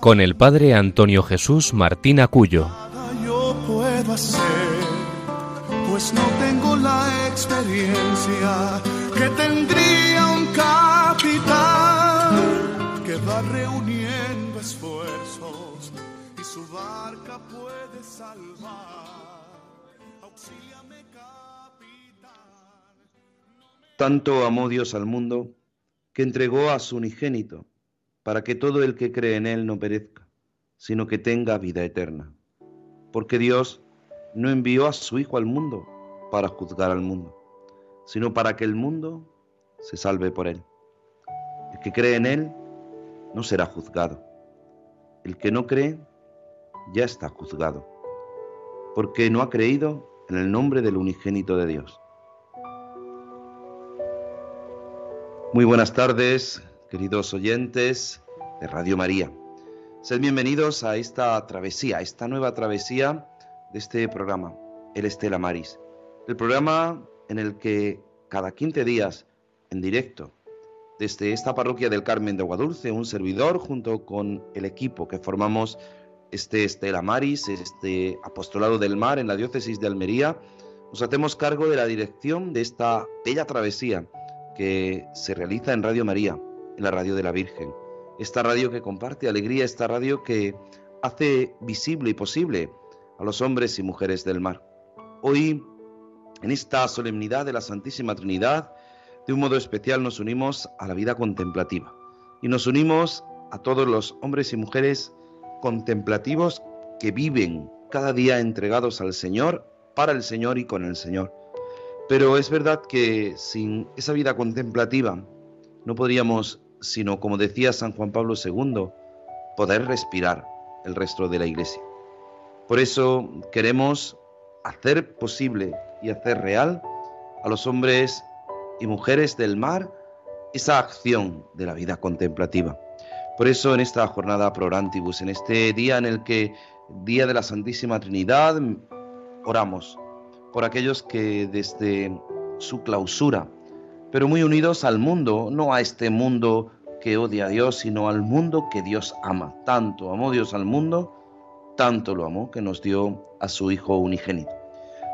con el padre Antonio Jesús Martín Acuyo. Yo puedo hacer, pues no tengo la experiencia que tendría un capitán que va reuniendo esfuerzos y su barca puede salvar. Auxíliame, capitán. Tanto amó Dios al mundo que entregó a su unigénito para que todo el que cree en Él no perezca, sino que tenga vida eterna. Porque Dios no envió a su Hijo al mundo para juzgar al mundo, sino para que el mundo se salve por Él. El que cree en Él no será juzgado. El que no cree ya está juzgado, porque no ha creído en el nombre del unigénito de Dios. Muy buenas tardes, queridos oyentes de Radio María. Sed bienvenidos a esta travesía, a esta nueva travesía de este programa, El Estela Maris. El programa en el que cada 15 días, en directo, desde esta parroquia del Carmen de Aguadulce, un servidor junto con el equipo que formamos este Estela Maris, este apostolado del mar en la diócesis de Almería, nos hacemos cargo de la dirección de esta bella travesía que se realiza en Radio María, la radio de la Virgen. Esta radio que comparte alegría, esta radio que hace visible y posible a los hombres y mujeres del mar. Hoy, en esta solemnidad de la Santísima Trinidad, de un modo especial nos unimos a la vida contemplativa y nos unimos a todos los hombres y mujeres contemplativos que viven cada día entregados al Señor, para el Señor y con el Señor. Pero es verdad que sin esa vida contemplativa no podríamos, sino como decía San Juan Pablo II, poder respirar el resto de la iglesia. Por eso queremos hacer posible y hacer real a los hombres y mujeres del mar esa acción de la vida contemplativa. Por eso en esta jornada Prorantibus, en este día en el que, Día de la Santísima Trinidad, oramos por aquellos que desde su clausura, pero muy unidos al mundo, no a este mundo que odia a Dios, sino al mundo que Dios ama. Tanto amó Dios al mundo, tanto lo amó que nos dio a su Hijo unigénito.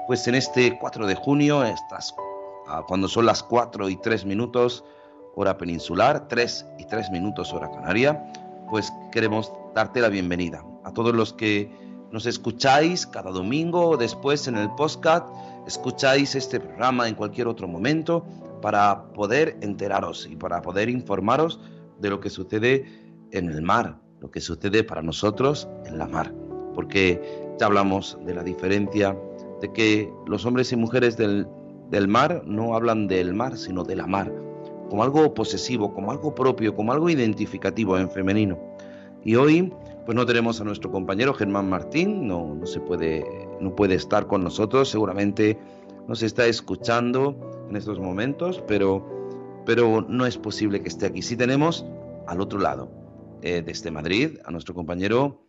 Pues en este 4 de junio, estas, cuando son las 4 y 3 minutos, hora peninsular, 3 y 3 minutos hora canaria, pues queremos darte la bienvenida a todos los que nos escucháis cada domingo o después en el podcast, escucháis este programa en cualquier otro momento para poder enteraros y para poder informaros de lo que sucede en el mar, lo que sucede para nosotros en la mar. Porque ya hablamos de la diferencia de que los hombres y mujeres del, del mar no hablan del mar, sino de la mar, como algo posesivo, como algo propio, como algo identificativo en femenino. Y hoy pues no tenemos a nuestro compañero Germán Martín, no, no se puede, no puede estar con nosotros, seguramente nos está escuchando en estos momentos, pero, pero no es posible que esté aquí. Sí tenemos al otro lado, eh, desde Madrid, a nuestro compañero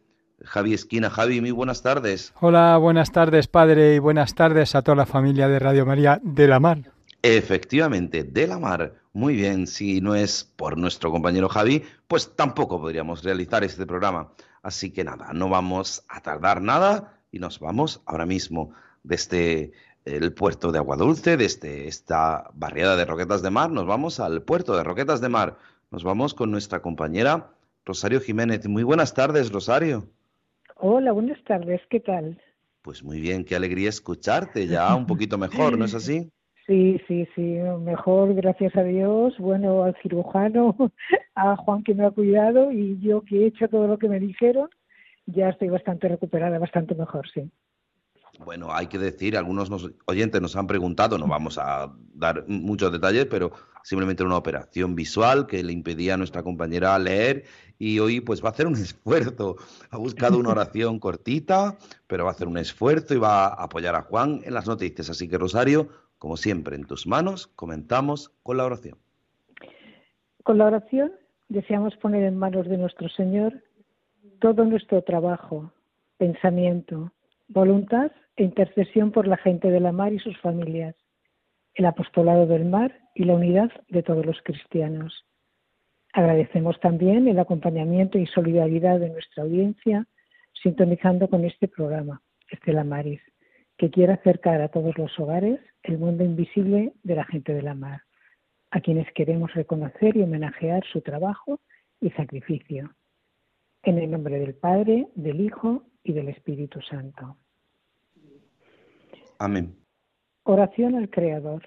Javi Esquina. Javi, muy buenas tardes. Hola, buenas tardes, padre, y buenas tardes a toda la familia de Radio María de la Mar. Efectivamente, de la Mar. Muy bien, si no es por nuestro compañero Javi, pues tampoco podríamos realizar este programa. Así que nada, no vamos a tardar nada y nos vamos ahora mismo desde el puerto de Aguadulce, desde esta barriada de Roquetas de Mar, nos vamos al puerto de Roquetas de Mar. Nos vamos con nuestra compañera Rosario Jiménez. Muy buenas tardes, Rosario. Hola, buenas tardes, ¿qué tal? Pues muy bien, qué alegría escucharte, ya un poquito mejor, ¿no es así? Sí, sí, sí, mejor, gracias a Dios, bueno, al cirujano, a Juan que me ha cuidado y yo que he hecho todo lo que me dijeron, ya estoy bastante recuperada, bastante mejor, sí. Bueno, hay que decir, algunos oyentes nos han preguntado, no vamos a dar muchos detalles, pero simplemente una operación visual que le impedía a nuestra compañera leer y hoy pues va a hacer un esfuerzo. Ha buscado una oración cortita, pero va a hacer un esfuerzo y va a apoyar a Juan en las noticias. Así que Rosario, como siempre, en tus manos, comentamos con la oración. Con la oración deseamos poner en manos de nuestro Señor todo nuestro trabajo, pensamiento, voluntad e intercesión por la gente de la mar y sus familias, el apostolado del mar y la unidad de todos los cristianos. Agradecemos también el acompañamiento y solidaridad de nuestra audiencia, sintonizando con este programa, Estela Maris, que quiere acercar a todos los hogares el mundo invisible de la gente de la mar, a quienes queremos reconocer y homenajear su trabajo y sacrificio. En el nombre del Padre, del Hijo y del Espíritu Santo. Amén. Oración al Creador.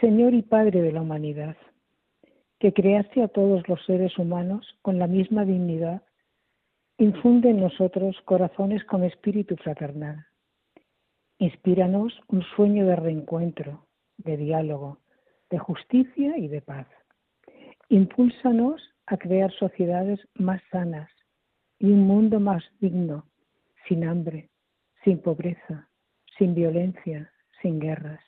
Señor y Padre de la humanidad, que creaste a todos los seres humanos con la misma dignidad, infunde en nosotros corazones con espíritu fraternal. Inspíranos un sueño de reencuentro, de diálogo, de justicia y de paz. Impúlsanos a crear sociedades más sanas y un mundo más digno, sin hambre, sin pobreza, sin violencia, sin guerras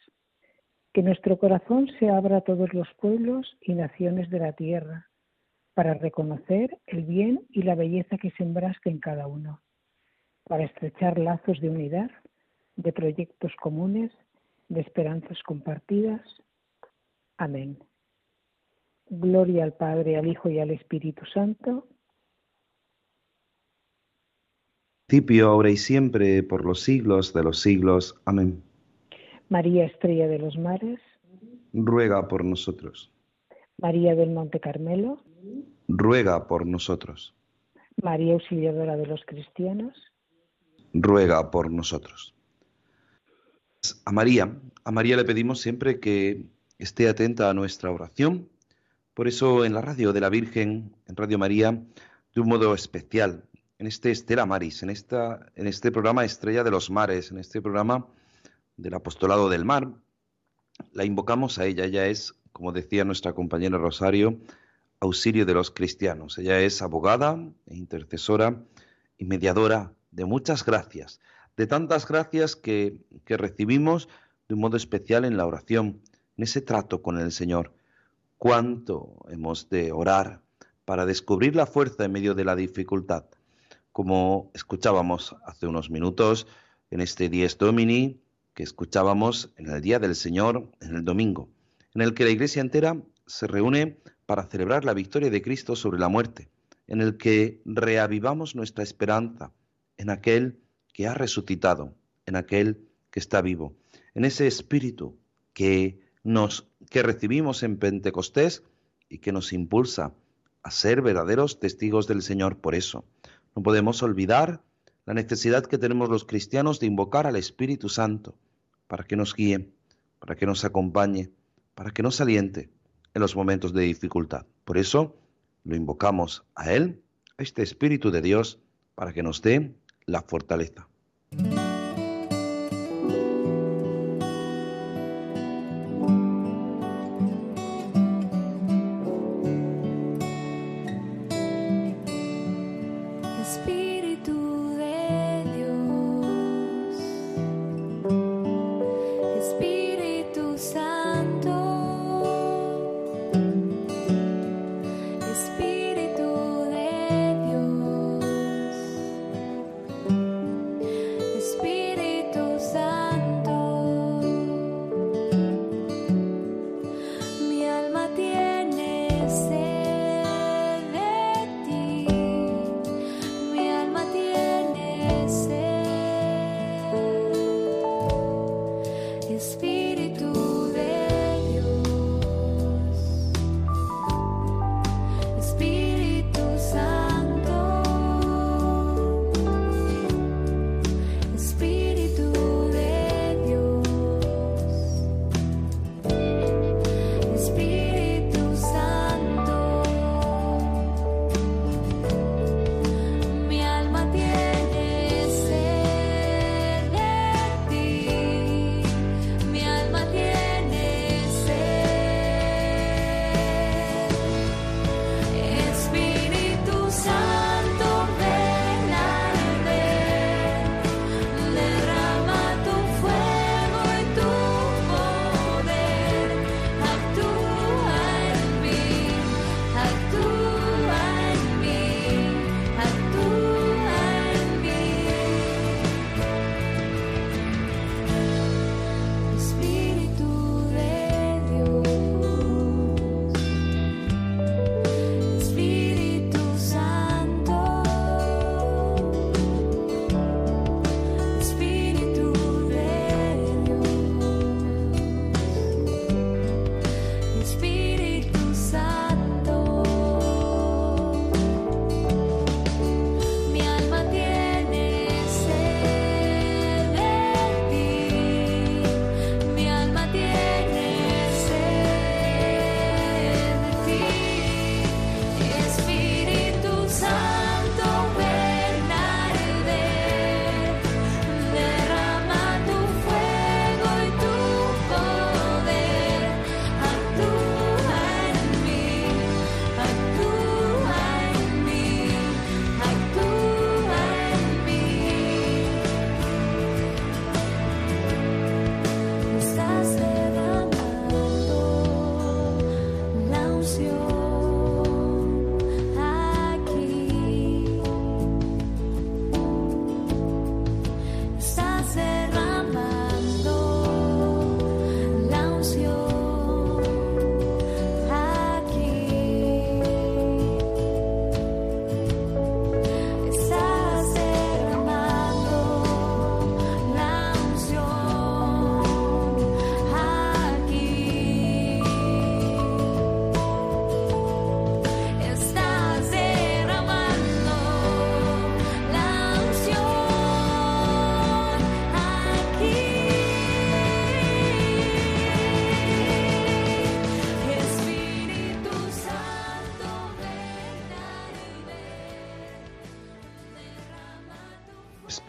que nuestro corazón se abra a todos los pueblos y naciones de la tierra para reconocer el bien y la belleza que sembraste en cada uno, para estrechar lazos de unidad, de proyectos comunes, de esperanzas compartidas. Amén. Gloria al Padre, al Hijo y al Espíritu Santo. Ahora y siempre, por los siglos de los siglos. Amén. María Estrella de los Mares, ruega por nosotros. María del Monte Carmelo, ruega por nosotros. María Auxiliadora de los Cristianos, ruega por nosotros. A María, a María le pedimos siempre que esté atenta a nuestra oración. Por eso en la radio de la Virgen, en Radio María, de un modo especial, en este Estela Maris, en, esta, en este programa Estrella de los Mares, en este programa del Apostolado del Mar, la invocamos a ella. Ella es, como decía nuestra compañera Rosario, auxilio de los cristianos. Ella es abogada e intercesora y mediadora de muchas gracias, de tantas gracias que, que recibimos de un modo especial en la oración, en ese trato con el Señor. Cuánto hemos de orar para descubrir la fuerza en medio de la dificultad. Como escuchábamos hace unos minutos en este Dies Domini, que escuchábamos en el Día del Señor, en el domingo, en el que la iglesia entera se reúne para celebrar la victoria de Cristo sobre la muerte, en el que reavivamos nuestra esperanza en aquel que ha resucitado, en aquel que está vivo, en ese espíritu que nos que recibimos en Pentecostés y que nos impulsa a ser verdaderos testigos del Señor. Por eso, no podemos olvidar la necesidad que tenemos los cristianos de invocar al Espíritu Santo, para que nos guíe, para que nos acompañe, para que nos aliente en los momentos de dificultad. Por eso lo invocamos a Él, a este Espíritu de Dios, para que nos dé la fortaleza.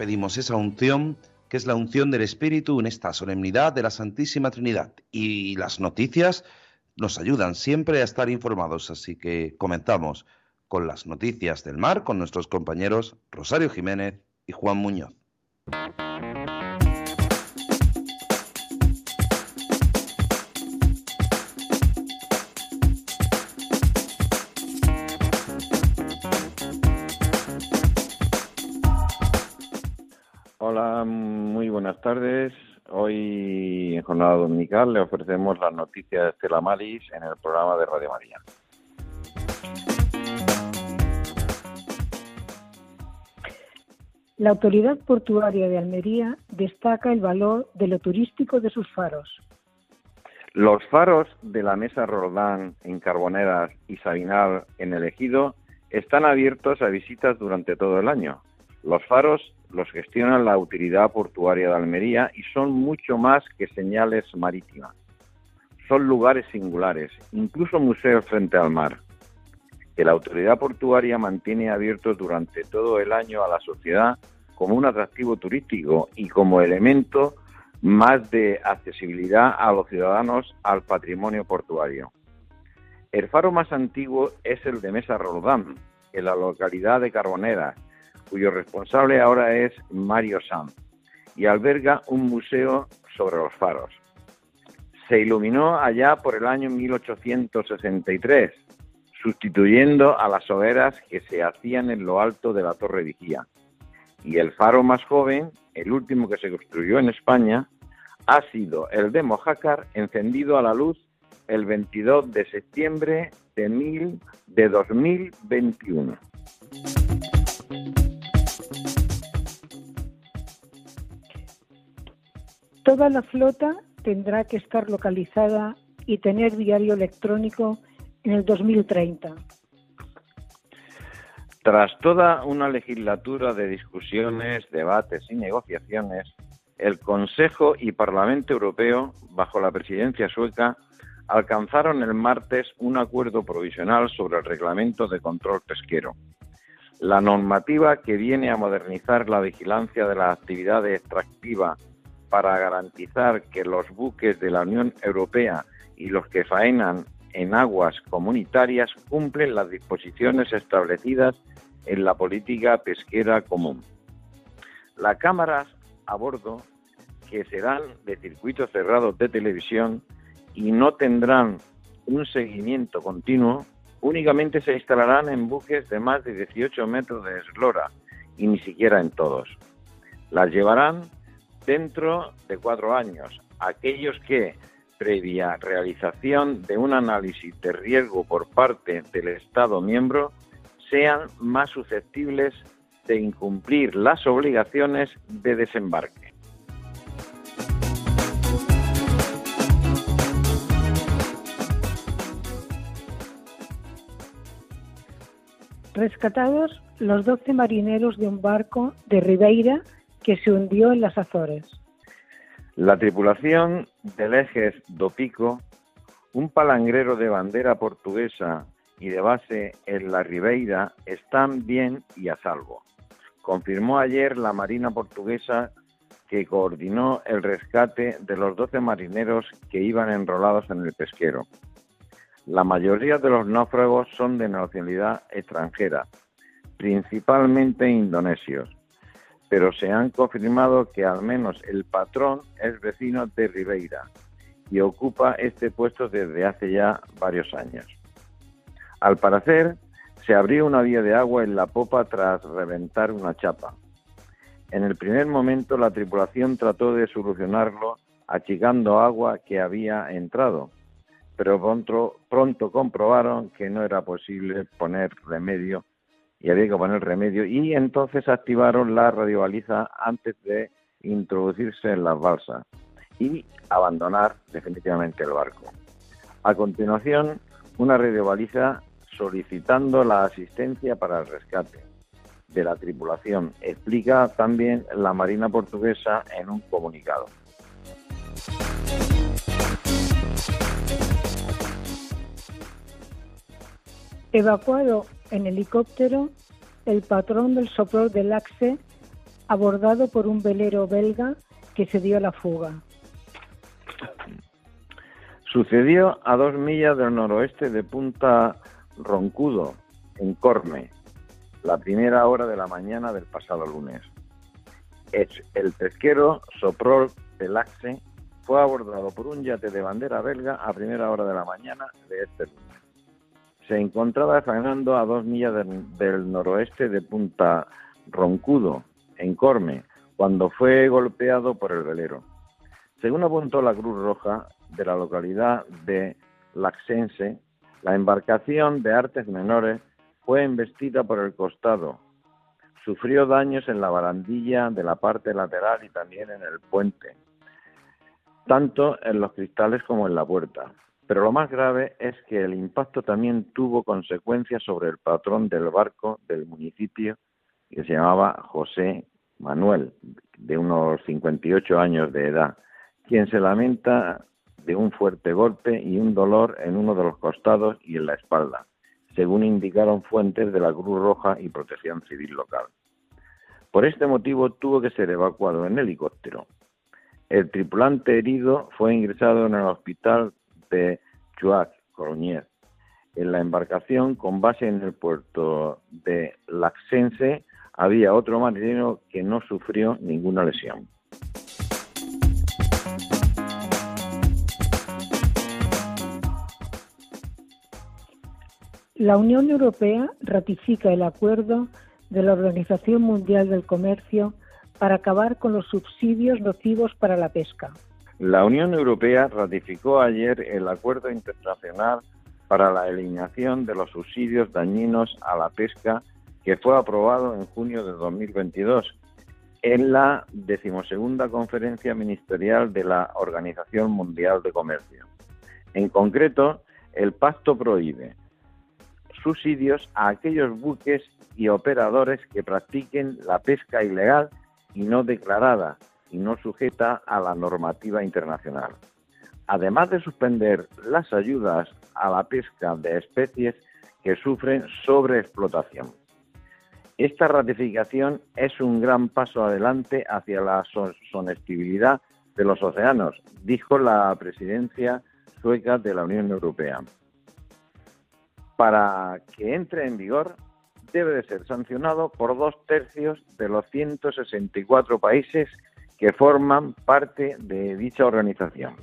Pedimos esa unción, que es la unción del Espíritu en esta solemnidad de la Santísima Trinidad. Y las noticias nos ayudan siempre a estar informados, así que comenzamos con las noticias del mar con nuestros compañeros Rosario Jiménez y Juan Muñoz. Buenas tardes. Hoy, en jornada dominical, le ofrecemos las noticias de Estela Maris en el programa de Radio María. La autoridad portuaria de Almería destaca el valor de lo turístico de sus faros. Los faros de la Mesa Roldán en Carboneras y Sabinal en el Ejido están abiertos a visitas durante todo el año. Los faros los gestiona la Autoridad Portuaria de Almería y son mucho más que señales marítimas. Son lugares singulares, incluso museos frente al mar que la autoridad portuaria mantiene abierto durante todo el año a la sociedad como un atractivo turístico y como elemento más de accesibilidad a los ciudadanos al patrimonio portuario. El faro más antiguo es el de Mesa Roldán, en la localidad de Carbonera, cuyo responsable ahora es Mario Sanz, y alberga un museo sobre los faros. Se iluminó allá por el año 1863 sustituyendo a las hogueras que se hacían en lo alto de la Torre Vigía. Y el faro más joven, el último que se construyó en España, ha sido el de Mojácar, encendido a la luz el 22 de septiembre de, mil, de 2021. Toda la flota tendrá que estar localizada y tener diario electrónico en el 2030. Tras toda una legislatura de discusiones, debates y negociaciones, el Consejo y Parlamento Europeo, bajo la presidencia sueca, alcanzaron el martes un acuerdo provisional sobre el reglamento de control pesquero. La normativa que viene a modernizar la vigilancia de la actividad extractiva para garantizar que los buques de la Unión Europea y los que faenan en aguas comunitarias cumplen las disposiciones establecidas en la política pesquera común. Las cámaras a bordo, que serán de circuitos cerrados de televisión y no tendrán un seguimiento continuo, únicamente se instalarán en buques de más de 18 metros de eslora y ni siquiera en todos. Las llevarán dentro de cuatro años. Aquellos que previa realización de un análisis de riesgo por parte del Estado miembro, sean más susceptibles de incumplir las obligaciones de desembarque. Rescatados los 12 marineros de un barco de Ribeira que se hundió en las Azores. La tripulación del Ejes do Pico, un palangrero de bandera portuguesa y de base en la Ribeira, están bien y a salvo. Confirmó ayer la Marina portuguesa que coordinó el rescate de los 12 marineros que iban enrolados en el pesquero. La mayoría de los náufragos son de nacionalidad extranjera, principalmente indonesios, pero se han confirmado que al menos el patrón es vecino de Ribeira y ocupa este puesto desde hace ya varios años. Al parecer, se abrió una vía de agua en la popa tras reventar una chapa. En el primer momento la tripulación trató de solucionarlo achicando agua que había entrado, pero pronto, pronto comprobaron que no era posible poner remedio y había que poner remedio y entonces activaron la radiobaliza antes de introducirse en las balsas y abandonar definitivamente el barco. A continuación, una radiobaliza solicitando la asistencia para el rescate de la tripulación, explica también la Marina portuguesa en un comunicado. Evacuado en helicóptero, el patrón del sopor del Axe abordado por un velero belga que se dio a la fuga. Sucedió a dos millas del noroeste de Punta Roncudo, en Corme, la primera hora de la mañana del pasado lunes. El pesquero Soprol Pelaxe fue abordado por un yate de bandera belga a primera hora de la mañana de este lunes. Se encontraba faenando a dos millas del, noroeste de Punta Roncudo, en Corme, cuando fue golpeado por el velero. Según apuntó la Cruz Roja de la localidad de Laxense, la embarcación de artes menores fue embestida por el costado. Sufrió daños en la barandilla de la parte lateral y también en el puente, tanto en los cristales como en la puerta. Pero lo más grave es que el impacto también tuvo consecuencias sobre el patrón del barco del municipio, que se llamaba José Manuel, de unos 58 años de edad, quien se lamenta de un fuerte golpe y un dolor en uno de los costados y en la espalda, según indicaron fuentes de la Cruz Roja y Protección Civil local. Por este motivo tuvo que ser evacuado en helicóptero. El tripulante herido fue ingresado en el hospital de Chuac, Coloñez. En la embarcación, con base en el puerto de Laxense, había otro marinero que no sufrió ninguna lesión. La Unión Europea ratifica el acuerdo de la Organización Mundial del Comercio para acabar con los subsidios nocivos para la pesca. La Unión Europea ratificó ayer el acuerdo internacional para la eliminación de los subsidios dañinos a la pesca que fue aprobado en junio de 2022 en la decimosegunda conferencia ministerial de la Organización Mundial de Comercio. En concreto, el pacto prohíbe subsidios a aquellos buques y operadores que practiquen la pesca ilegal y no declarada y no sujeta a la normativa internacional. Además de suspender las ayudas a la pesca de especies que sufren sobreexplotación. Esta ratificación es un gran paso adelante hacia la sostenibilidad de los océanos, dijo la presidencia sueca de la Unión Europea para que entre en vigor debe de ser sancionado por dos tercios de los 164 países que forman parte de dicha organización.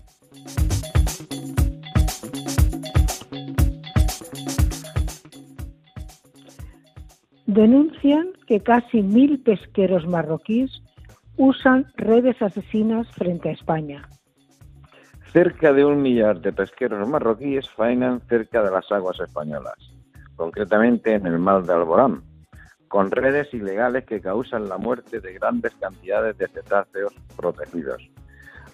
Denuncian que casi mil pesqueros marroquíes usan redes asesinas frente a España. Cerca de un millar de pesqueros marroquíes faenan cerca de las aguas españolas, concretamente en el mar de Alborán, con redes ilegales que causan la muerte de grandes cantidades de cetáceos protegidos.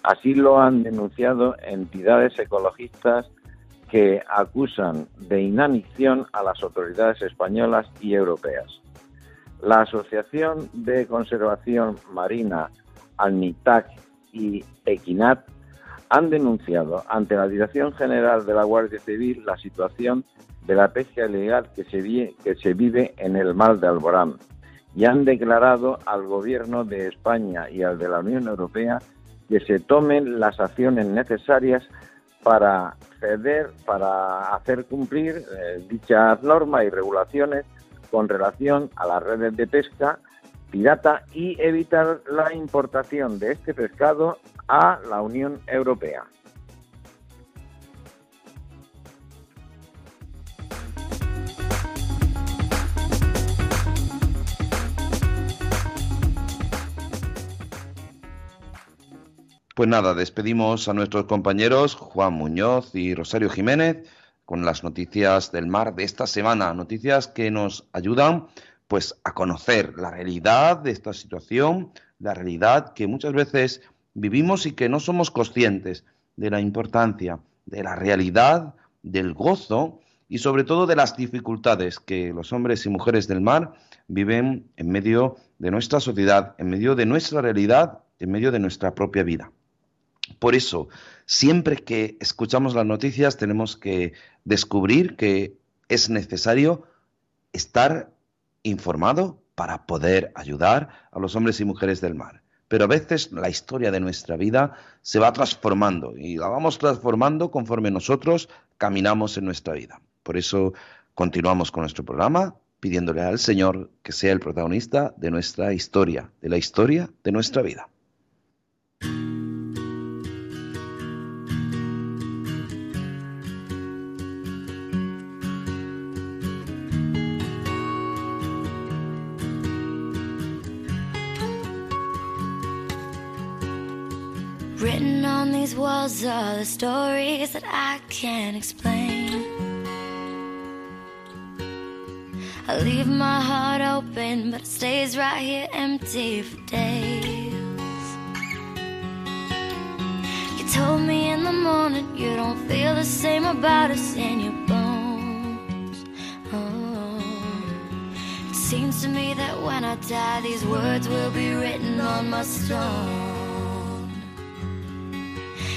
Así lo han denunciado entidades ecologistas que acusan de inanición a las autoridades españolas y europeas. La Asociación de Conservación Marina ANITAC y Equinat han denunciado ante la Dirección General de la Guardia Civil la situación de la pesca ilegal que se, vive en el mar de Alborán y han declarado al Gobierno de España y al de la Unión Europea que se tomen las acciones necesarias para ceder, para hacer cumplir eh, dichas normas y regulaciones con relación a las redes de pesca pirata y evitar la importación de este pescado a la Unión Europea. Pues nada, despedimos a nuestros compañeros Juan Muñoz y Rosario Jiménez con las noticias del mar de esta semana, noticias que nos ayudan pues a conocer la realidad de esta situación, la realidad que muchas veces vivimos y que no somos conscientes de la importancia, de la realidad, del gozo y sobre todo de las dificultades que los hombres y mujeres del mar viven en medio de nuestra sociedad, en medio de nuestra realidad, en medio de nuestra propia vida. Por eso, siempre que escuchamos las noticias tenemos que descubrir que es necesario estar informado para poder ayudar a los hombres y mujeres del mar. Pero a veces la historia de nuestra vida se va transformando y la vamos transformando conforme nosotros caminamos en nuestra vida. Por eso continuamos con nuestro programa pidiéndole al Señor que sea el protagonista de nuestra historia, de la historia de nuestra vida. Walls are the stories that I can't explain. I leave my heart open, but it stays right here empty for days. You told me in the morning you don't feel the same about us in your bones. Oh. It seems to me that when I die, these words will be written on my stone.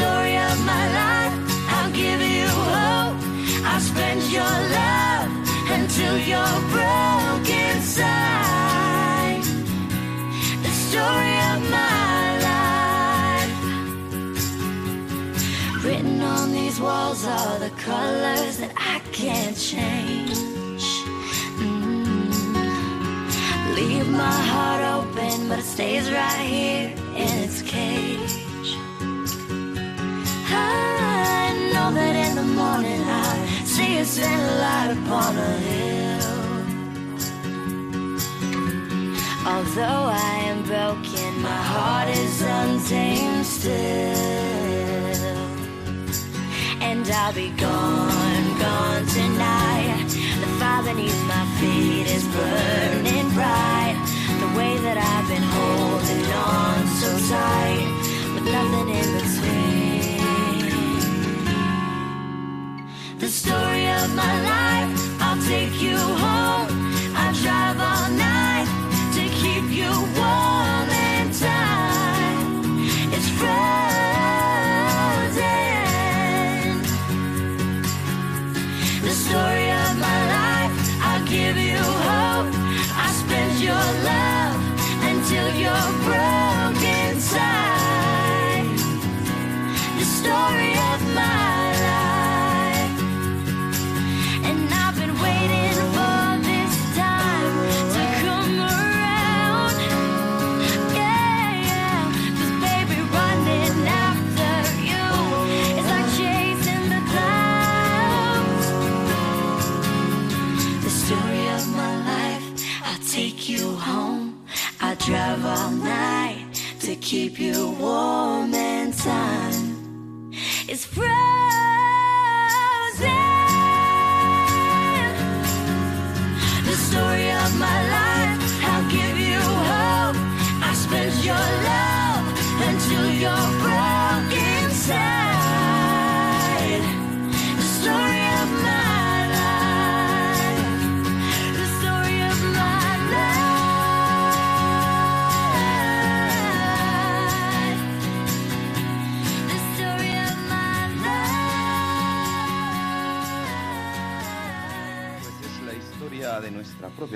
Story of my life, I'll give you hope. I'll spend your love until you're broken inside. The story of my life. Written on these walls are the colors that I can't change. Mm. Leave my heart open, but it stays right here in its cage. Know that in the morning I see a stand light upon a hill. Although I am broken, my heart is untamed still. And I'll be gone, gone tonight. The fire beneath my feet is burning bright. The way that I've been holding on so tight, with nothing in between. The story of my life, I'll take you home. I'll drive all night to keep you warm in time. It's frozen. is free.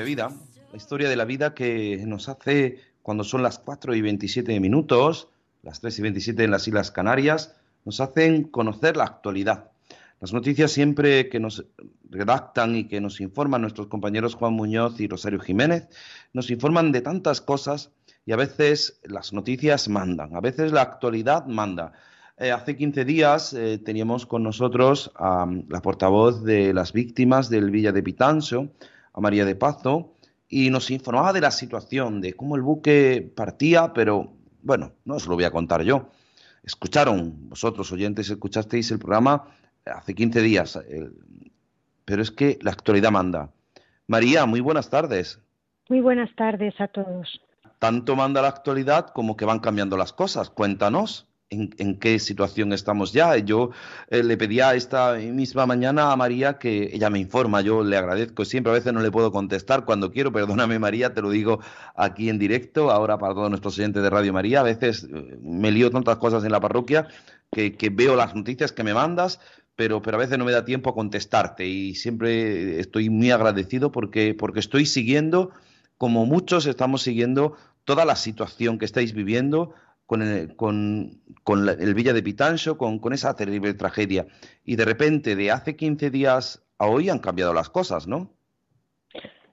Propia vida, la historia de la vida que nos hace cuando son las 4 y 27 minutos, las 3 y 27 en las Islas Canarias, nos hacen conocer la actualidad. Las noticias siempre que nos redactan y que nos informan nuestros compañeros Juan Muñoz y Rosario Jiménez, nos informan de tantas cosas y a veces las noticias mandan, a veces la actualidad manda. Eh, hace 15 días eh, teníamos con nosotros a mm, la portavoz de las víctimas del Villa de Pitancho, a María de Pazo, y nos informaba de la situación, de cómo el buque partía, pero bueno, no os lo voy a contar yo. Escucharon, vosotros oyentes, escuchasteis el programa hace 15 días, el- pero es que la actualidad manda. María, muy buenas tardes. Muy buenas tardes a todos. Tanto manda la actualidad como que van cambiando las cosas. Cuéntanos en, qué situación estamos ya. Yo eh, le pedía esta misma mañana a María que ella me informa, yo le agradezco siempre, a veces no le puedo contestar cuando quiero, perdóname María, te lo digo aquí en directo, ahora para todos nuestros oyentes de Radio María, a veces eh, me lío tantas cosas en la parroquia que, veo las noticias que me mandas, pero, pero a veces no me da tiempo a contestarte. Y siempre estoy muy agradecido porque, porque estoy siguiendo, como muchos estamos siguiendo, toda la situación que estáis viviendo, con el, con, el Villa de Pitancho, con, esa terrible tragedia. Y de repente, de hace 15 días a hoy han cambiado las cosas, ¿no?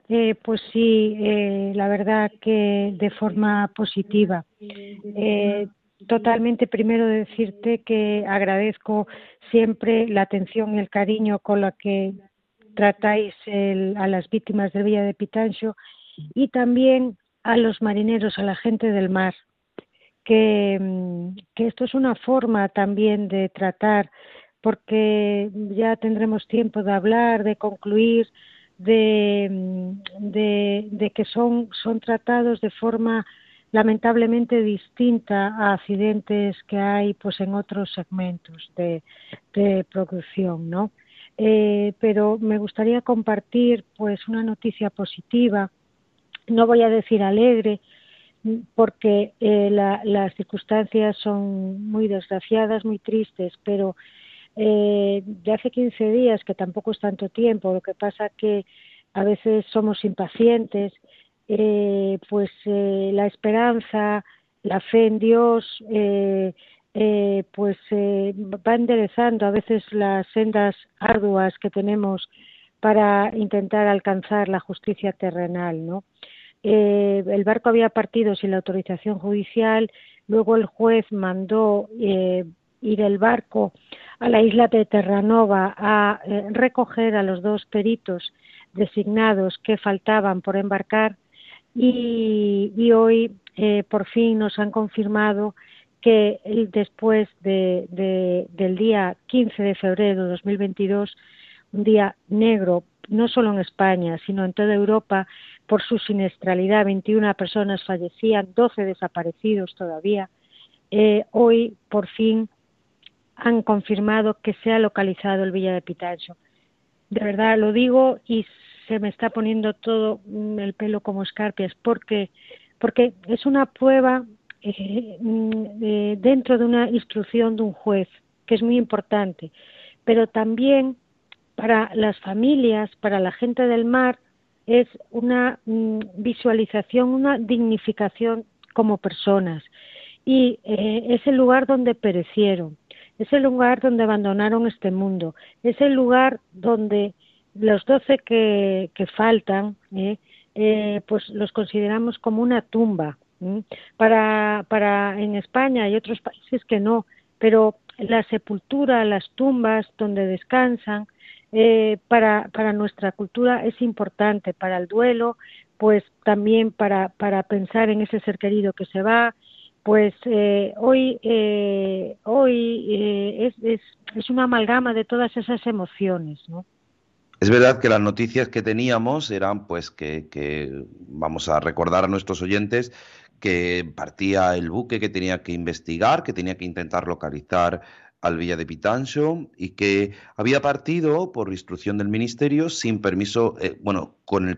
Eh, pues sí, eh, la verdad que de forma positiva. Eh, totalmente, primero decirte que agradezco siempre la atención y el cariño con la que tratáis a las víctimas del Villa de Pitancho y también a los marineros, a la gente del mar, Mm, que, esto es una forma también de tratar, porque ya tendremos tiempo de hablar, de concluir, de, mm, de, que son, son tratados de forma lamentablemente distinta a accidentes que hay pues en otros segmentos de, de producción, ¿no? Eh, pero me gustaría compartir pues una noticia positiva, no voy a decir alegre, porque eh, las circunstancias son muy desgraciadas, muy tristes, pero eh, de hace 15 días, que tampoco es tanto tiempo, lo que pasa que a veces somos impacientes, eh, pues eh, la esperanza, la fe en Dios, eh, pues va enderezando a veces las sendas arduas que tenemos para intentar alcanzar la justicia terrenal, ¿no? Eh, el barco había partido sin la autorización judicial, luego el juez mandó eh, ir el barco a la isla de Terranova a eh, recoger a los dos peritos designados que faltaban por embarcar y, y hoy eh, por fin nos han confirmado que después de, de, del día 15 de febrero de 2022, un día negro no solo en España, sino en toda Europa, por su siniestralidad. 21 personas fallecían, 12 desaparecidos todavía. Eh, hoy, por fin, han confirmado que se ha localizado el Villa de Pitancho. De verdad lo digo y se me está poniendo todo mm, el pelo como escarpias porque porque es una prueba eh, mm, dentro de una instrucción de un juez que es muy importante, pero también para las familias, para la gente del mar, es una mm, visualización, una dignificación como personas. Y eh, es el lugar donde perecieron, es el lugar donde abandonaron este mundo, es el lugar donde los doce que, que faltan, eh, eh, pues los consideramos como una tumba. Para, para en España y otros países que no, pero la sepultura, las tumbas donde descansan, eh, para, para nuestra cultura es importante, para el duelo, pues también para, para pensar en ese ser querido que se va, pues eh, hoy, eh, hoy es, es, es una amalgama de todas esas emociones, ¿no? Es verdad que las noticias que teníamos eran, pues, que, que, vamos a recordar a nuestros oyentes que partía el buque que tenía que investigar, que tenía que intentar localizar al Villa de Pitancho y que había partido por instrucción del ministerio sin permiso, eh, bueno, con el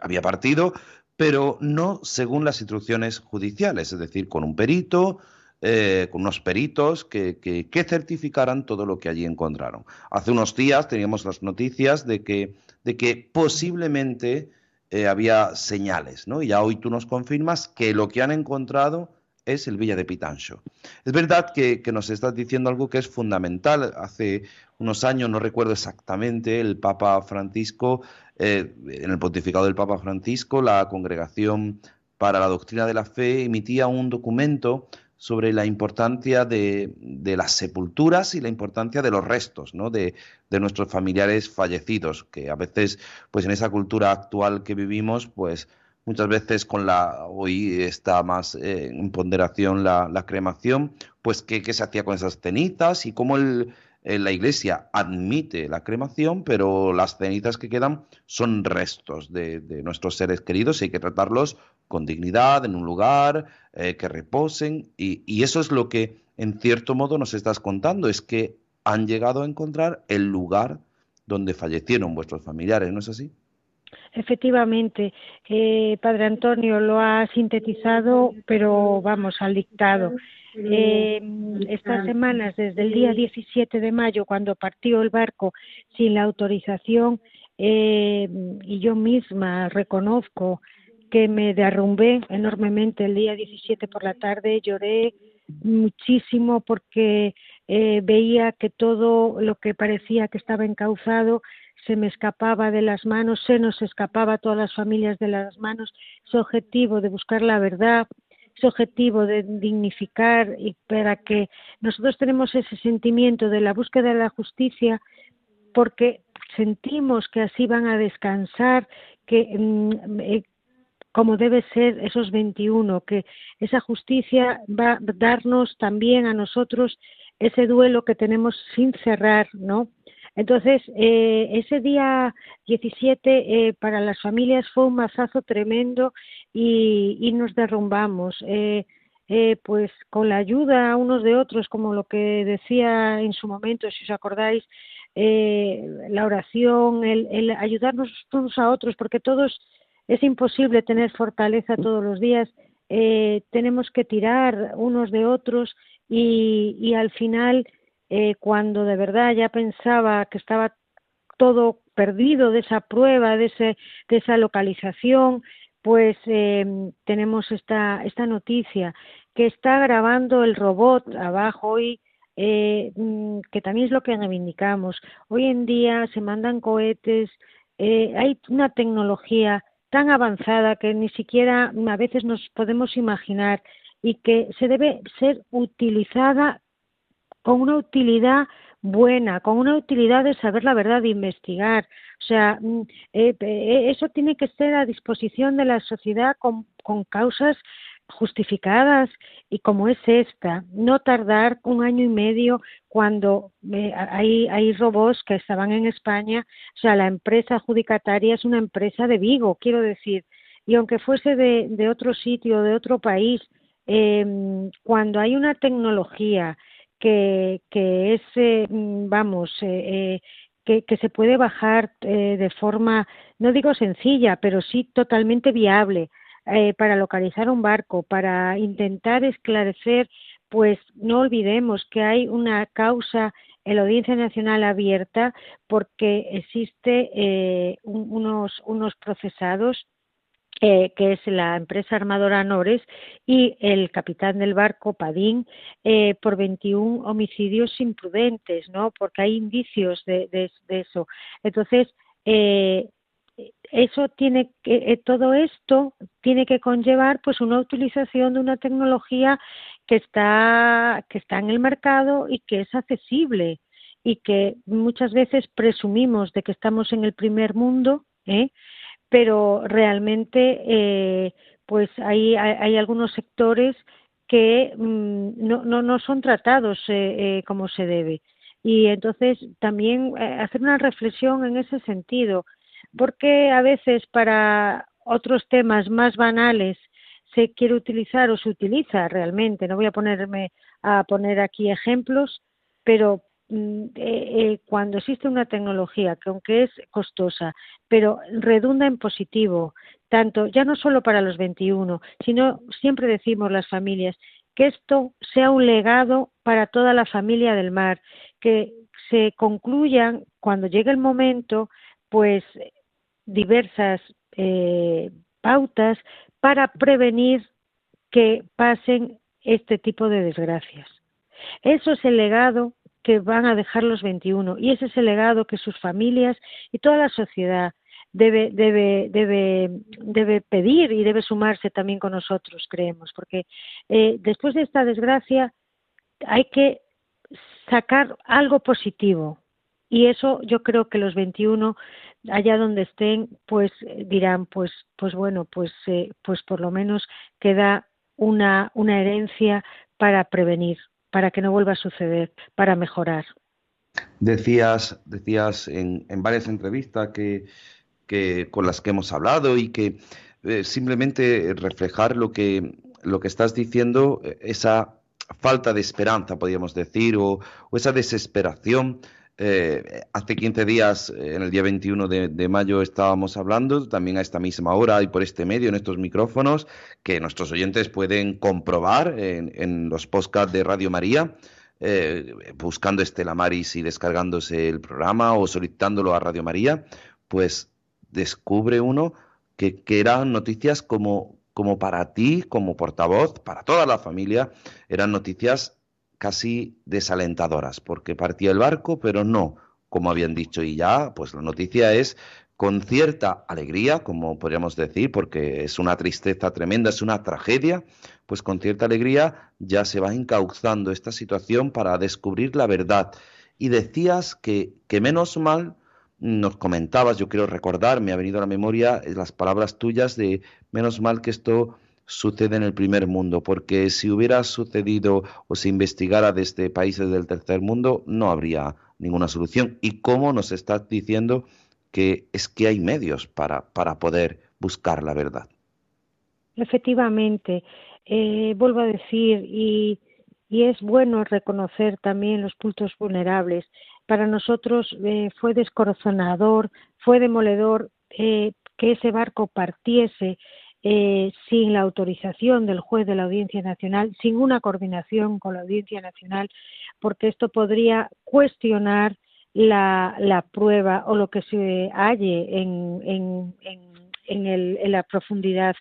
había partido, pero no según las instrucciones judiciales, es decir, con un perito, eh, con unos peritos que, que, certificaran todo lo que allí encontraron. Hace unos días teníamos las noticias de que, de que posiblemente eh, había señales, ¿no? Y ya hoy tú nos confirmas que lo que han encontrado es el Villa de Pitancho. Es verdad que, nos estás diciendo algo que es fundamental. Hace unos años, no recuerdo exactamente, el Papa Francisco, eh, en el pontificado del Papa Francisco, la Congregación para la Doctrina de la Fe emitía un documento sobre la importancia de, las sepulturas y la importancia de los restos ¿no? de, de, nuestros familiares fallecidos, que a veces, pues en esa cultura actual que vivimos, pues muchas veces con la, hoy está más en ponderación la, cremación, pues ¿qué, se hacía con esas cenizas y cómo el, eh, la Iglesia admite la cremación, pero las cenizas que quedan son restos de, nuestros seres queridos y hay que tratarlos con dignidad, en un lugar, eh, que reposen. Y, y eso es lo que, en cierto modo, nos estás contando, es que han llegado a encontrar el lugar donde fallecieron vuestros familiares, ¿no es así? Efectivamente, eh, Padre Antonio lo ha sintetizado, pero vamos al dictado. Eh, estas semanas, desde el día 17 de mayo, cuando partió el barco sin la autorización, eh, y yo misma reconozco que me derrumbé enormemente el día 17 por la tarde, lloré muchísimo porque eh, veía que todo lo que parecía que estaba encauzado se me escapaba de las manos, se nos escapaba a todas las familias de las manos, ese objetivo de buscar la verdad, ese objetivo de dignificar y para que nosotros tenemos ese sentimiento de la búsqueda de la justicia porque sentimos que así van a descansar, que mm, eh, como debe ser esos 21, que esa justicia va a darnos también a nosotros ese duelo que tenemos sin cerrar, ¿no? Entonces, eh, ese día 17 eh, para las familias fue un mazazo tremendo y, nos derrumbamos. Eh, eh, pues con la ayuda unos de otros, como lo que decía en su momento, si os acordáis, eh, la oración, el, el ayudarnos unos a otros, porque todos es imposible tener fortaleza todos los días, eh, tenemos que tirar unos de otros y al final, eh, cuando de verdad ya pensaba que estaba todo perdido de esa prueba, de, ese, de esa localización, pues eh, tenemos esta, esta noticia que está grabando el robot abajo hoy, eh, mm, que también es lo que reivindicamos. Hoy en día se mandan cohetes, eh, hay una tecnología tan avanzada que ni siquiera a veces nos podemos imaginar y que se debe ser utilizada con una utilidad buena, con una utilidad de saber la verdad, de investigar. O sea, mm, eh, eh, eso tiene que estar a disposición de la sociedad con, con causas justificadas. Y como es esta, no tardar un año y medio cuando eh, hay, hay robots que estaban en España, o sea, la empresa adjudicataria es una empresa de Vigo, quiero decir, y aunque fuese de, de otro sitio, de otro país, eh, cuando hay una tecnología que, que es, eh, vamos, eh, que, que, se puede bajar eh, de forma, no digo sencilla, pero sí totalmente viable, eh, para localizar un barco, para intentar esclarecer, pues no olvidemos que hay una causa en la Audiencia Nacional abierta porque existe eh, un, unos, unos procesados eh, que es la empresa armadora Nores, y el capitán del barco, Padín, eh, por 21 homicidios imprudentes, ¿no? Porque hay indicios de, de, eso. Entonces, eh, eso tiene que eh, todo esto tiene que conllevar pues una utilización de una tecnología que está que está en el mercado y que es accesible y que muchas veces presumimos de que estamos en el primer mundo ¿eh? Pero realmente eh, pues hay, hay, hay algunos sectores que mmm, no, no, no son tratados eh, eh, como se debe. Y entonces también eh, hacer una reflexión en ese sentido porque a veces para otros temas más banales se quiere utilizar o se utiliza realmente, no voy a ponerme a poner aquí ejemplos, pero eh, eh, cuando existe una tecnología que aunque es costosa, pero redunda en positivo, tanto ya no solo para los 21, sino siempre decimos las familias que esto sea un legado para toda la familia del mar, que se concluyan cuando llegue el momento, pues diversas eh, pautas para prevenir que pasen este tipo de desgracias. Eso es el legado que van a dejar los 21 y ese es el legado que sus familias y toda la sociedad debe, debe, debe, debe pedir y debe sumarse también con nosotros, creemos, porque eh, después de esta desgracia hay que sacar algo positivo. Y eso yo creo que los 21 allá donde estén, pues eh, dirán, pues, pues bueno, pues, eh, pues por lo menos queda una, una herencia para prevenir, para que no vuelva a suceder, para mejorar. Decías, decías en, varias entrevistas que, con las que hemos hablado y que eh, simplemente reflejar lo que, lo que estás diciendo, esa falta de esperanza, podríamos decir, o, esa desesperación. Eh, hace 15 días, eh, en el día 21 de, mayo, estábamos hablando, también a esta misma hora y por este medio, en estos micrófonos, que nuestros oyentes pueden comprobar en, los podcasts de Radio María, eh, buscando Estela Maris y descargándose el programa o solicitándolo a Radio María, pues descubre uno que, que eran noticias como, como para ti, como portavoz, para toda la familia, eran noticias casi desalentadoras, porque partía el barco, pero no, como habían dicho, y ya, pues la noticia es con cierta alegría, como podríamos decir, porque es una tristeza tremenda, es una tragedia, pues con cierta alegría ya se va encauzando esta situación para descubrir la verdad. Y decías que, que menos mal nos comentabas, yo quiero recordar, me ha venido a la memoria las palabras tuyas de menos mal que esto sucede en el primer mundo, porque si hubiera sucedido o se investigara desde países del tercer mundo, no habría ninguna solución. ¿Y cómo nos estás diciendo que es que hay medios para, para poder buscar la verdad? Efectivamente, eh, vuelvo a decir, y, es bueno reconocer también los puntos vulnerables para nosotros eh, fue descorazonador, fue demoledor eh, que ese barco partiese eh, sin la autorización del juez de la Audiencia Nacional, sin una coordinación con la Audiencia Nacional, porque esto podría cuestionar la, la prueba o lo que se halle en, en, en, el, en la profundidad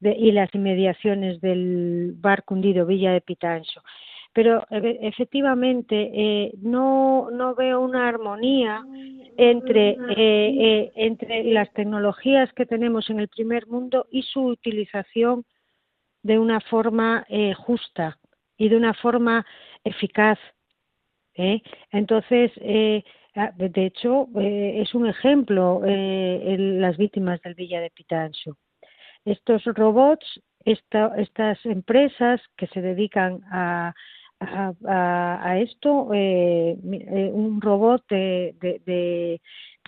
de, y las inmediaciones del barco hundido Villa de Pitancho pero efectivamente eh, no, no veo una armonía entre, eh, eh, entre las tecnologías que tenemos en el primer mundo y su utilización de una forma justa y de una forma eficaz. Entonces, de hecho, es un ejemplo las víctimas del Villa de Pitancho. Estos robots, estas empresas que se dedican a, a, esto eh, eh, un robot de, de,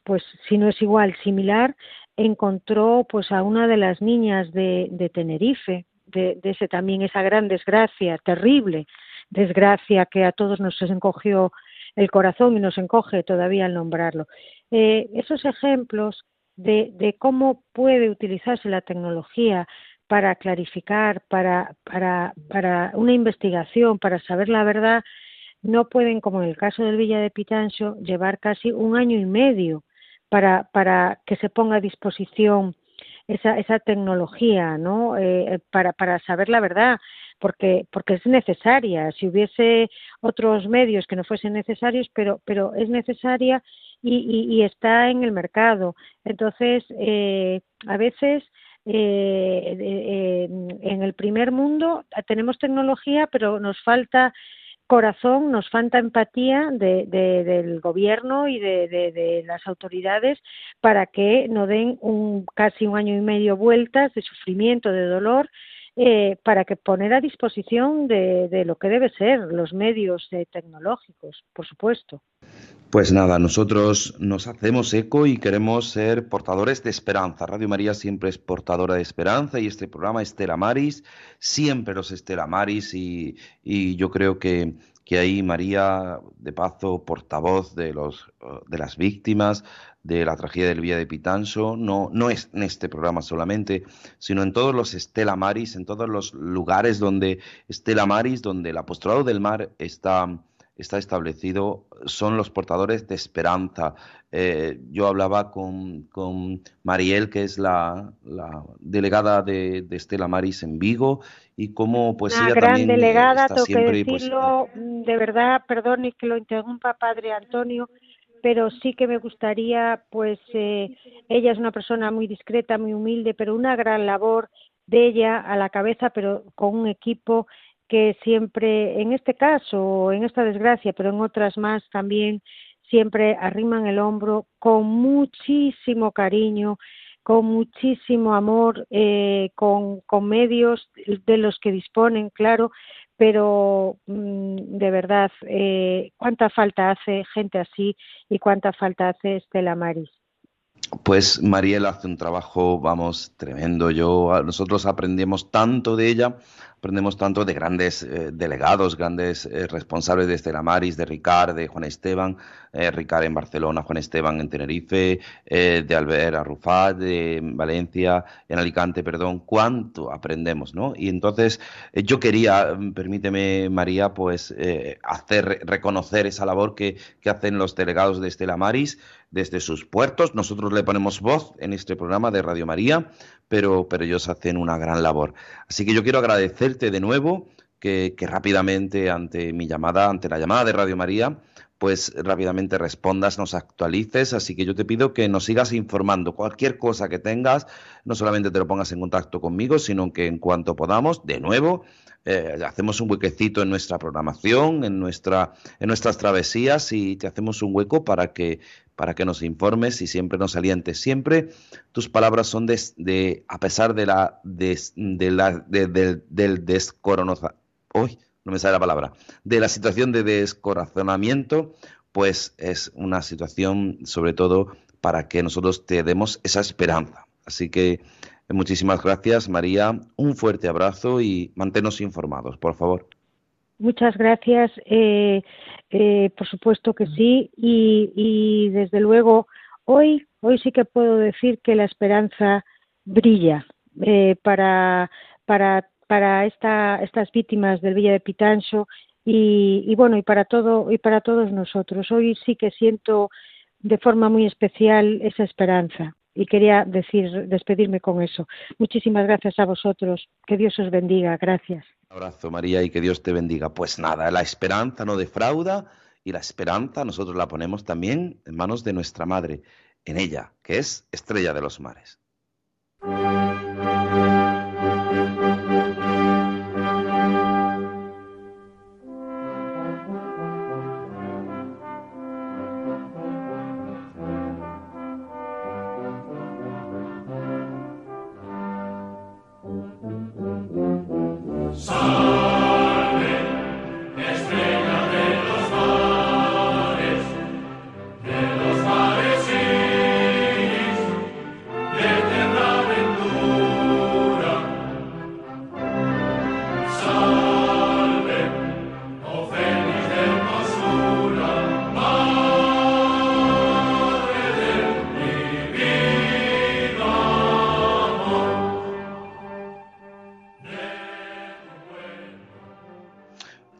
pues si no es igual similar encontró pues a una de las niñas de, de Tenerife de, ese también esa gran desgracia terrible desgracia que a todos nos encogió el corazón y nos encoge todavía al nombrarlo. Eh, esos ejemplos de, de cómo puede utilizarse la tecnología para clarificar, para, para, para una investigación, para saber la verdad, no pueden, como en el caso del Villa de Pitancho, llevar casi un año y medio para, para que se ponga a disposición esa, esa tecnología, ¿no? Eh, para, para saber la verdad, porque, porque es necesaria. Si hubiese otros medios que no fuesen necesarios, pero, pero es necesaria y, y, y está en el mercado. Entonces, eh, a veces eh, eh, en el primer mundo tenemos tecnología, pero nos falta corazón, nos falta empatía de, del gobierno y de, de, las autoridades para que no den un, casi un año y medio vueltas de sufrimiento, de dolor eh, para que poner a disposición de, lo que debe ser los medios eh, tecnológicos, por supuesto. Pues nada, nosotros nos hacemos eco y queremos ser portadores de esperanza. Radio María siempre es portadora de esperanza y este programa Estela Maris, siempre los Estela Maris y, y yo creo que, que ahí María, de paso, portavoz de, los, de las víctimas, de la tragedia del Vía de Pitancho, no, no es en este programa solamente, sino en todos los Estela Maris, en todos los lugares donde Estela Maris, donde el apostolado del mar está, está establecido, son los portadores de esperanza. Eh, yo hablaba con, con, Mariel, que es la, la delegada de, de, Estela Maris en Vigo, y cómo pues Una gran delegada, tengo que pues, decirlo, de verdad, perdón y que lo interrumpa, padre Antonio, pero sí que me gustaría, pues eh, ella es una persona muy discreta, muy humilde, pero una gran labor de ella a la cabeza, pero con un equipo que siempre, en este caso, en esta desgracia, pero en otras más también, siempre arriman el hombro con muchísimo cariño, con muchísimo amor, eh, con, medios de los que disponen, claro, pero mm, de verdad, eh, ¿cuánta falta hace gente así y cuánta falta hace Estela Maris? Pues Mariel hace un trabajo, vamos, tremendo. Yo, nosotros aprendemos tanto de ella aprendemos tanto de grandes eh, delegados, grandes eh, responsables de Estela Maris, de Ricard, de Juan Esteban, eh, Ricard en Barcelona, Juan Esteban en Tenerife, de Albert Arrufat, de Valencia, en Alicante, perdón, cuánto aprendemos, ¿no? Y entonces yo quería, mm, permíteme María, pues hacer, reconocer esa labor que, que hacen los delegados de Estela Maris desde sus puertos. Nosotros le ponemos voz en este programa de Radio María pero, pero ellos hacen una gran labor. Así que yo quiero de nuevo que, rápidamente ante mi llamada, ante la llamada de Radio María, pues rápidamente respondas, nos actualices. Así que yo te pido que nos sigas informando. Cualquier cosa que tengas, no solamente te lo pongas en contacto conmigo, sino que en cuanto podamos, de nuevo, eh, hacemos un huequecito en nuestra programación, en, nuestra, en nuestras travesías y te hacemos un hueco para que para que nos informes y siempre nos alientes. Siempre tus palabras son de, a pesar de la, de, la del descoronamiento, hoy no me sale la palabra, de la situación de descorazonamiento, pues es una situación sobre todo para que nosotros te demos esa esperanza. Así que muchísimas gracias, María. Un fuerte abrazo y manténnos informados, por favor. Muchas gracias. Eh, eh, por supuesto que sí. Y, desde luego, hoy, hoy sí que puedo decir que la esperanza brilla eh, para, para, para esta, estas víctimas del Villa de Pitancho y, y, bueno y para todo y para todos nosotros. Hoy sí que siento de forma muy especial esa esperanza y quería decir despedirme con eso. Muchísimas gracias a vosotros. Que Dios os bendiga. Gracias. Abrazo María y que Dios te bendiga. Pues nada, la esperanza no defrauda y la esperanza nosotros la ponemos también en manos de nuestra Madre, en ella, que es estrella de los mares.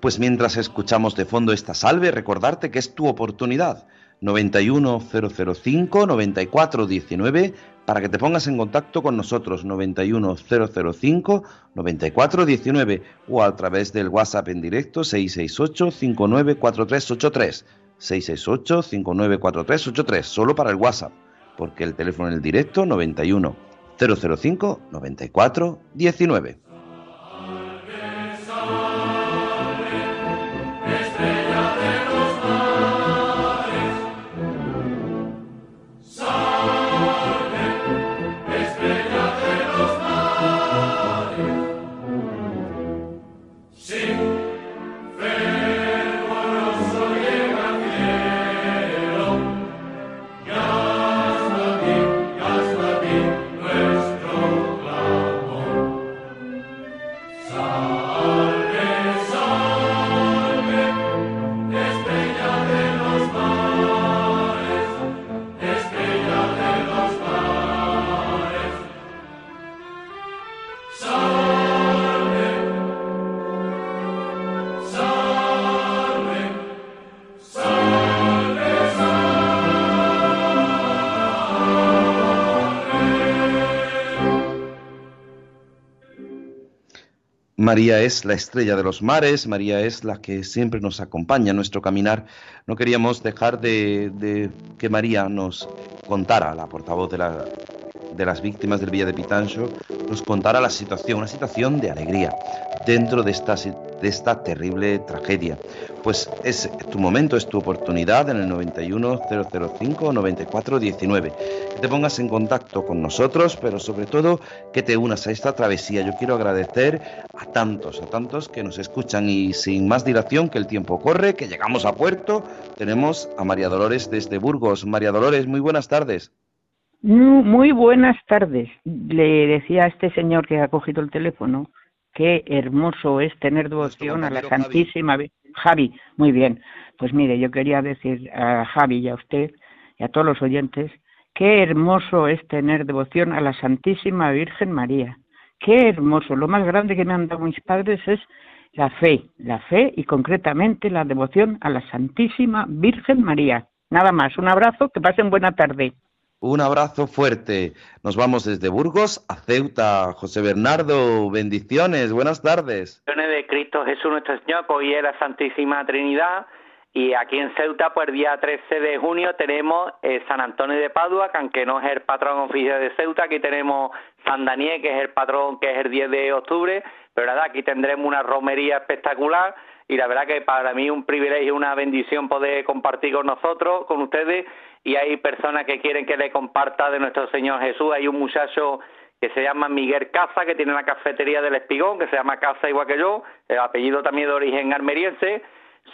Pues mientras escuchamos de fondo esta salve, recordarte que es tu oportunidad. 91005-9419 para que te pongas en contacto con nosotros 91005-9419 o a través del WhatsApp en directo 668-594383 668-594383 solo para el WhatsApp porque el teléfono en el directo 91 005 94 19. María es la estrella de los mares, María es la que siempre nos acompaña en nuestro caminar. No queríamos dejar de, que María nos contara, la portavoz de la de las víctimas del Villa de Pitancho nos contara la situación, una situación de alegría dentro de esta, de esta terrible tragedia. Pues es tu momento, es tu oportunidad en el 91005 9419. Que te pongas en contacto con nosotros, pero sobre todo que te unas a esta travesía. Yo quiero agradecer a tantos, a tantos que nos escuchan y sin más dilación que el tiempo corre, que llegamos a puerto, tenemos a María Dolores desde Burgos. María Dolores, muy buenas tardes. Muy buenas tardes. Le decía a este señor que ha cogido el teléfono qué hermoso es tener devoción a la Santísima Javi. muy bien. Pues mire, yo quería decir a Javi y a usted y a todos los oyentes, qué hermoso es tener devoción a la Santísima Virgen María. Qué hermoso. Lo más grande que me han dado mis padres es la fe, la fe y concretamente la devoción a la Santísima Virgen María. Nada más, un abrazo, que pasen buena tarde. Un abrazo fuerte. Nos vamos desde Burgos a Ceuta. José Bernardo, bendiciones. Buenas tardes. Bendiciones de Cristo Jesús nuestro Señor, hoy es la Santísima Trinidad. Y aquí en Ceuta, pues día 13 de junio tenemos eh, San Antonio de Padua, que aunque no es el patrón oficial de Ceuta, aquí tenemos San Daniel, que es el patrón, que es el 10 de octubre. Pero nada, aquí tendremos una romería espectacular y la verdad que para mí un privilegio, una bendición poder compartir con nosotros, con ustedes y hay personas que quieren que le comparta de nuestro Señor Jesús. Hay un muchacho que se llama Miguel Caza, que tiene la cafetería del Espigón, que se llama Caza igual que yo, el apellido también de origen armeriense.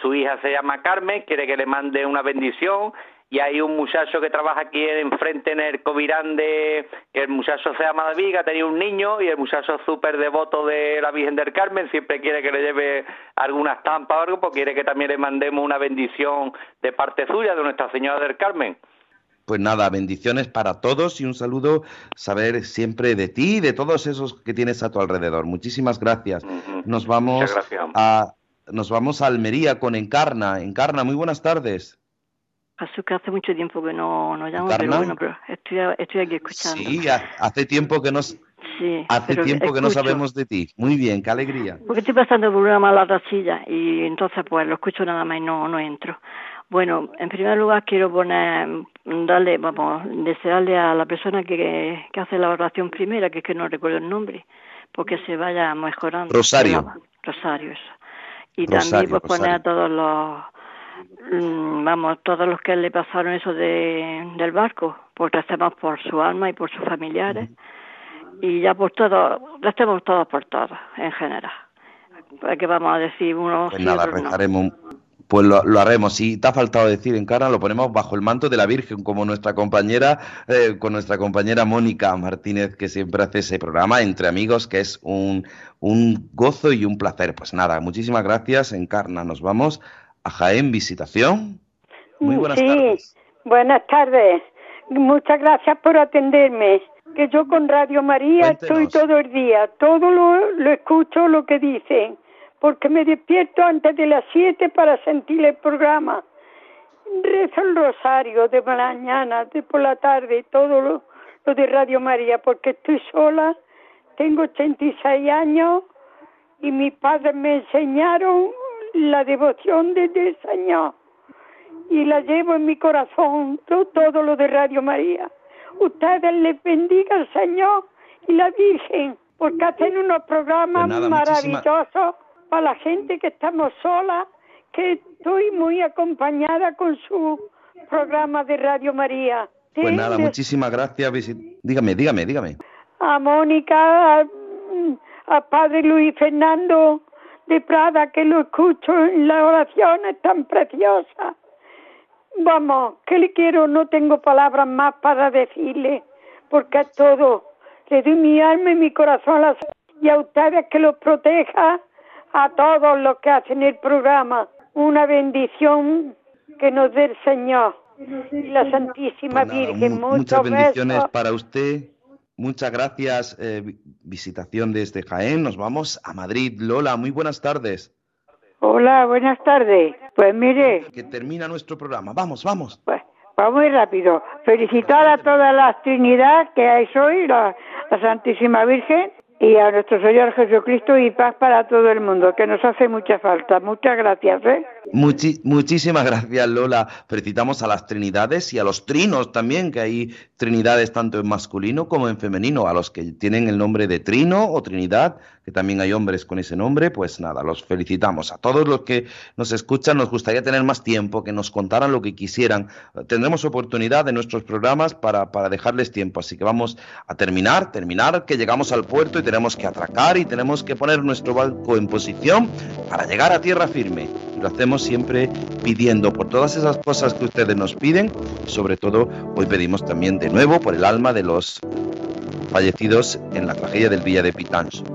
Su hija se llama Carmen, quiere que le mande una bendición y hay un muchacho que trabaja aquí enfrente en el Covirán de que el muchacho se llama David, ha tenido un niño y el muchacho es súper devoto de la Virgen del Carmen, siempre quiere que le lleve alguna estampa o algo, pues quiere que también le mandemos una bendición de parte suya, de Nuestra Señora del Carmen. Pues nada, bendiciones para todos y un saludo, saber siempre de ti y de todos esos que tienes a tu alrededor. Muchísimas gracias. Nos vamos a nos vamos a Almería con Encarna. Encarna, muy buenas tardes. Que hace mucho tiempo que no, no llamo, pero bueno, pero estoy, estoy aquí escuchando. Sí, hace tiempo que nos... Sí, hace tiempo que no sabemos de ti. Muy bien, qué alegría. Porque estoy pasando por una mala rachilla y entonces pues lo escucho nada más y no, no entro. Bueno, en primer lugar quiero poner, darle, vamos, desearle a la persona que, que hace la oración primera, que es que no recuerdo el nombre, porque se vaya mejorando. Rosario. Rosario, eso. Y también pues poner a todos los, vamos, todos los que le pasaron eso de, del barco, pues hacemos por su alma y por sus familiares. Y ya por todo, estemos todos por todos, en general. que vamos a decir uno pues nada, rezaremos, pues lo, haremos. Si te ha faltado decir en cara, lo ponemos bajo el manto de la Virgen, como nuestra compañera, eh, con nuestra compañera Mónica Martínez, que siempre hace ese programa entre amigos, que es un, un gozo y un placer. Pues nada, muchísimas gracias, Encarna. Nos vamos a Jaén Visitación. Muy buenas sí, Buenas tardes. Muchas gracias por atenderme. Que yo con Radio María estoy todo el día, todo lo, lo escucho lo que dicen porque me despierto antes de las siete para sentir el programa. Rezo el rosario de mañana, de por la tarde, todo lo, lo de Radio María, porque estoy sola, tengo 86 años y mis padres me enseñaron la devoción del Señor y la llevo en mi corazón, todo, lo de Radio María. Ustedes les bendiga al Señor y la Virgen, porque hacen unos programas pues maravillosos para la gente que estamos solas, que estoy muy acompañada con su programa de Radio María. Pues nada, muchísimas gracias. Dígame, dígame, dígame. A Mónica, a, Padre Luis Fernando de Prada, que lo escucho en las oraciones tan preciosas. Vamos, que le quiero, no tengo palabras más para decirle, porque es todo. Le doy mi alma y mi corazón a las, y a ustedes que los proteja a todos los que hacen el programa una bendición que nos dé el Señor y la Santísima pues Virgen. muchas bendiciones para usted. Muchas gracias. Eh, visitación desde Jaén. Nos vamos a Madrid. Lola, muy buenas tardes. Hola, buenas tardes. Pues mire. Que termina nuestro programa. Vamos, vamos. Pues va muy rápido. Felicitar a toda la Trinidad que hay hoy, la Santísima Virgen, y a nuestro Señor Jesucristo y paz para todo el mundo, que nos hace mucha falta. Muchas gracias. ¿eh? Muchísimas gracias, Lola. Felicitamos a las trinidades y a los trinos también, que hay trinidades tanto en masculino como en femenino. A los que tienen el nombre de trino o trinidad, que también hay hombres con ese nombre, pues nada, los felicitamos. A todos los que nos escuchan, nos gustaría tener más tiempo, que nos contaran lo que quisieran. Tendremos oportunidad en nuestros programas para, para dejarles tiempo. Así que vamos a terminar, terminar, que llegamos al puerto y tenemos que atracar y tenemos que poner nuestro barco en posición para llegar a tierra firme. Y lo hacemos siempre pidiendo por todas esas cosas que ustedes nos piden. Sobre todo, hoy pedimos también de nuevo por el alma de los fallecidos en la tragedia del Villa de Pitancho.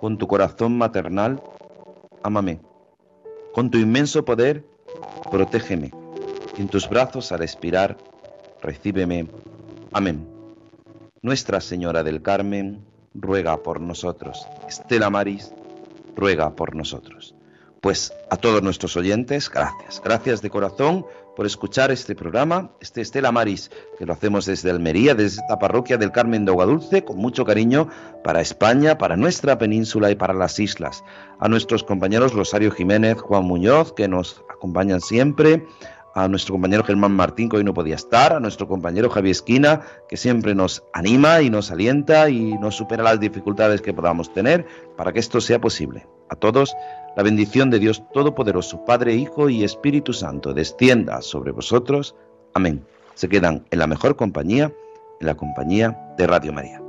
Con tu corazón maternal, ámame. Con tu inmenso poder, protégeme. En tus brazos al expirar, recíbeme. Amén. Nuestra Señora del Carmen, ruega por nosotros. Estela Maris, ruega por nosotros. Pues a todos nuestros oyentes, gracias. Gracias de corazón por escuchar este programa, este Estela Maris, que lo hacemos desde Almería, desde esta parroquia del Carmen de Dulce, con mucho cariño para España, para nuestra península y para las islas. A nuestros compañeros Rosario Jiménez, Juan Muñoz, que nos acompañan siempre, a nuestro compañero Germán Martín, que hoy no podía estar, a nuestro compañero Javier Esquina, que siempre nos anima y nos alienta y nos supera las dificultades que podamos tener para que esto sea posible. A todos, la bendición de Dios Todopoderoso, Padre, Hijo y Espíritu Santo, descienda sobre vosotros. Amén. Se quedan en la mejor compañía, en la compañía de Radio María.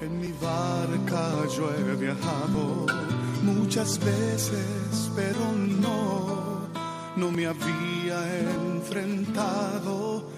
En mi barca yo he viajado muchas veces, pero no, no me había enfrentado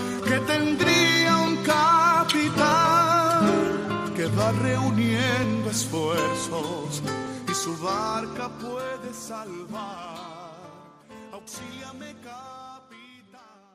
va reuniendo esfuerzos y su barca puede salvar. Auxíliame,